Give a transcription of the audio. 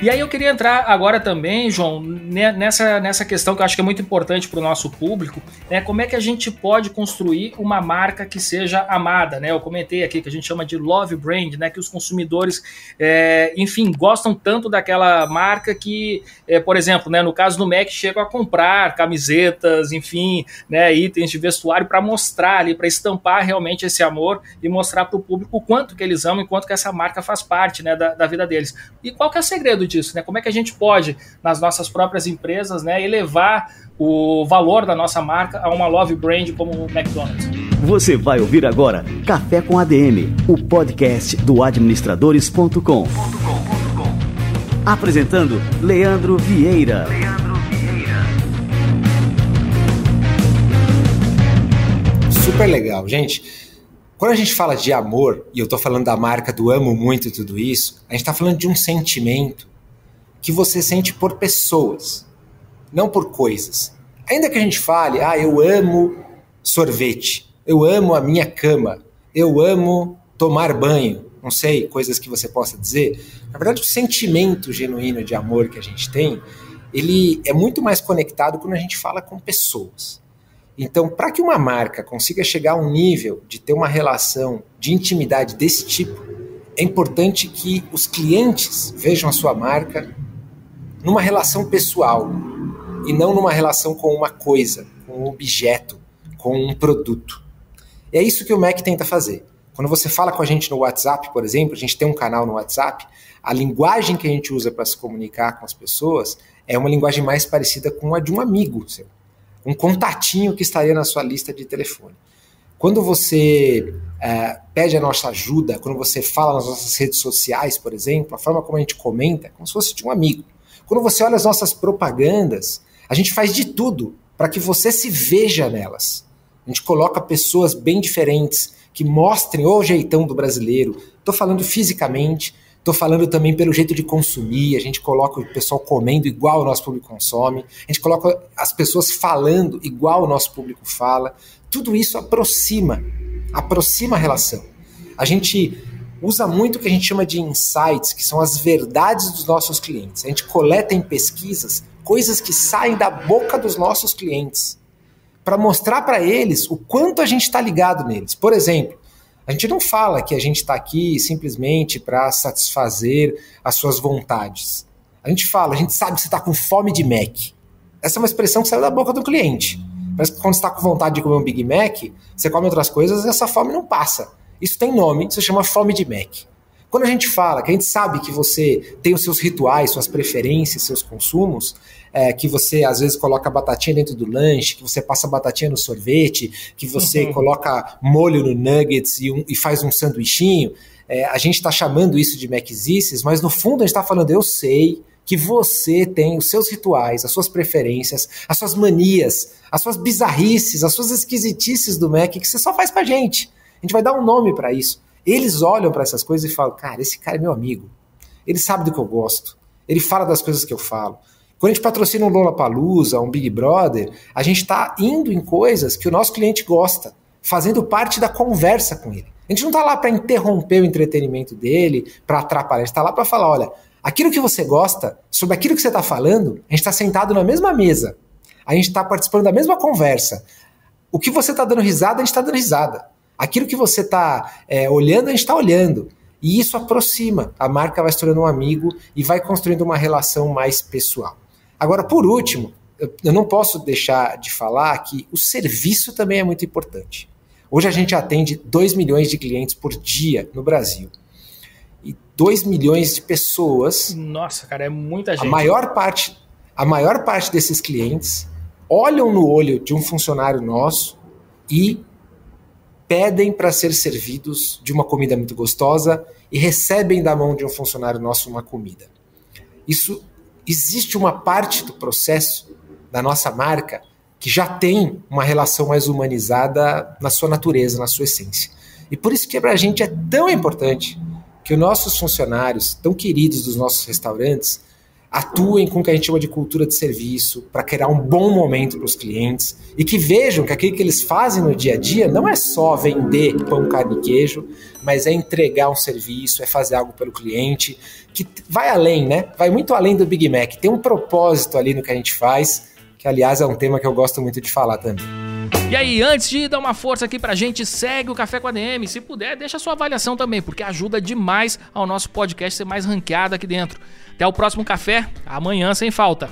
E aí eu queria entrar agora também, João, nessa, nessa questão que eu acho que é muito importante para o nosso público, né? Como é que a gente pode construir uma marca que seja amada, né? Eu comentei aqui que a gente chama de love brand, né? Que os consumidores, é, enfim, gostam tanto daquela marca que, é, por exemplo, né? No caso do Mac, chegam a comprar camisetas, enfim, né? Itens de vestuário para mostrar ali, para estampar realmente esse amor e mostrar para o público o quanto que eles amam e quanto que essa marca faz parte, né? Da, da vida deles. E qual que é o segredo disso, né? Como é que a gente pode, nas nossas próprias empresas, né, elevar o valor da nossa marca a uma love brand como o McDonald's? Você vai ouvir agora Café com ADM, o podcast do administradores.com. Apresentando Leandro Vieira. Leandro Vieira. Super legal, gente. Quando a gente fala de amor, e eu estou falando da marca do amo muito tudo isso, a gente está falando de um sentimento que você sente por pessoas, não por coisas. Ainda que a gente fale, ah, eu amo sorvete, eu amo a minha cama, eu amo tomar banho, não sei, coisas que você possa dizer. Na verdade, o sentimento genuíno de amor que a gente tem, ele é muito mais conectado quando a gente fala com pessoas. Então, para que uma marca consiga chegar a um nível de ter uma relação de intimidade desse tipo, é importante que os clientes vejam a sua marca numa relação pessoal e não numa relação com uma coisa, com um objeto, com um produto. É isso que o Mac tenta fazer. Quando você fala com a gente no WhatsApp, por exemplo, a gente tem um canal no WhatsApp, a linguagem que a gente usa para se comunicar com as pessoas é uma linguagem mais parecida com a de um amigo seu um contatinho que estaria na sua lista de telefone. Quando você é, pede a nossa ajuda, quando você fala nas nossas redes sociais, por exemplo, a forma como a gente comenta é como se fosse de um amigo. Quando você olha as nossas propagandas, a gente faz de tudo para que você se veja nelas. A gente coloca pessoas bem diferentes que mostrem o jeitão do brasileiro. Estou falando fisicamente, Estou falando também pelo jeito de consumir, a gente coloca o pessoal comendo igual o nosso público consome, a gente coloca as pessoas falando igual o nosso público fala. Tudo isso aproxima, aproxima a relação. A gente usa muito o que a gente chama de insights, que são as verdades dos nossos clientes. A gente coleta em pesquisas coisas que saem da boca dos nossos clientes para mostrar para eles o quanto a gente está ligado neles. Por exemplo, a gente não fala que a gente está aqui simplesmente para satisfazer as suas vontades. A gente fala, a gente sabe que você está com fome de Mac. Essa é uma expressão que saiu da boca do cliente. Parece que quando você está com vontade de comer um Big Mac, você come outras coisas e essa fome não passa. Isso tem nome, isso se chama fome de Mac. Quando a gente fala que a gente sabe que você tem os seus rituais, suas preferências, seus consumos, é, que você às vezes coloca batatinha dentro do lanche, que você passa batatinha no sorvete, que você uhum. coloca molho no nuggets e, um, e faz um sanduichinho, é, a gente está chamando isso de Maczices, mas no fundo a gente está falando, eu sei que você tem os seus rituais, as suas preferências, as suas manias, as suas bizarrices, as suas esquisitices do Mac que você só faz pra gente. A gente vai dar um nome para isso. Eles olham para essas coisas e falam: cara, esse cara é meu amigo. Ele sabe do que eu gosto. Ele fala das coisas que eu falo. Quando a gente patrocina um Lollapalooza, um Big Brother, a gente está indo em coisas que o nosso cliente gosta, fazendo parte da conversa com ele. A gente não está lá para interromper o entretenimento dele, para atrapalhar. A gente está lá para falar: olha, aquilo que você gosta, sobre aquilo que você está falando, a gente está sentado na mesma mesa. A gente está participando da mesma conversa. O que você está dando risada, a gente está dando risada. Aquilo que você está é, olhando, a gente está olhando. E isso aproxima. A marca vai se tornando um amigo e vai construindo uma relação mais pessoal. Agora, por último, eu não posso deixar de falar que o serviço também é muito importante. Hoje a gente atende 2 milhões de clientes por dia no Brasil. E 2 milhões de pessoas. Nossa, cara, é muita gente. A maior parte, a maior parte desses clientes olham no olho de um funcionário nosso e pedem para ser servidos de uma comida muito gostosa e recebem da mão de um funcionário nosso uma comida. Isso existe uma parte do processo da nossa marca que já tem uma relação mais humanizada na sua natureza, na sua essência. E por isso que para a gente é tão importante que os nossos funcionários, tão queridos dos nossos restaurantes, atuem com o que a gente chama de cultura de serviço para criar um bom momento para os clientes e que vejam que aquilo que eles fazem no dia a dia não é só vender pão, carne e queijo, mas é entregar um serviço, é fazer algo pelo cliente, que vai além, né? Vai muito além do Big Mac. Tem um propósito ali no que a gente faz, que aliás é um tema que eu gosto muito de falar também. E aí, antes de dar uma força aqui pra gente, segue o Café com a DM. Se puder, deixa sua avaliação também, porque ajuda demais ao nosso podcast ser mais ranqueado aqui dentro. Até o próximo café, amanhã sem falta.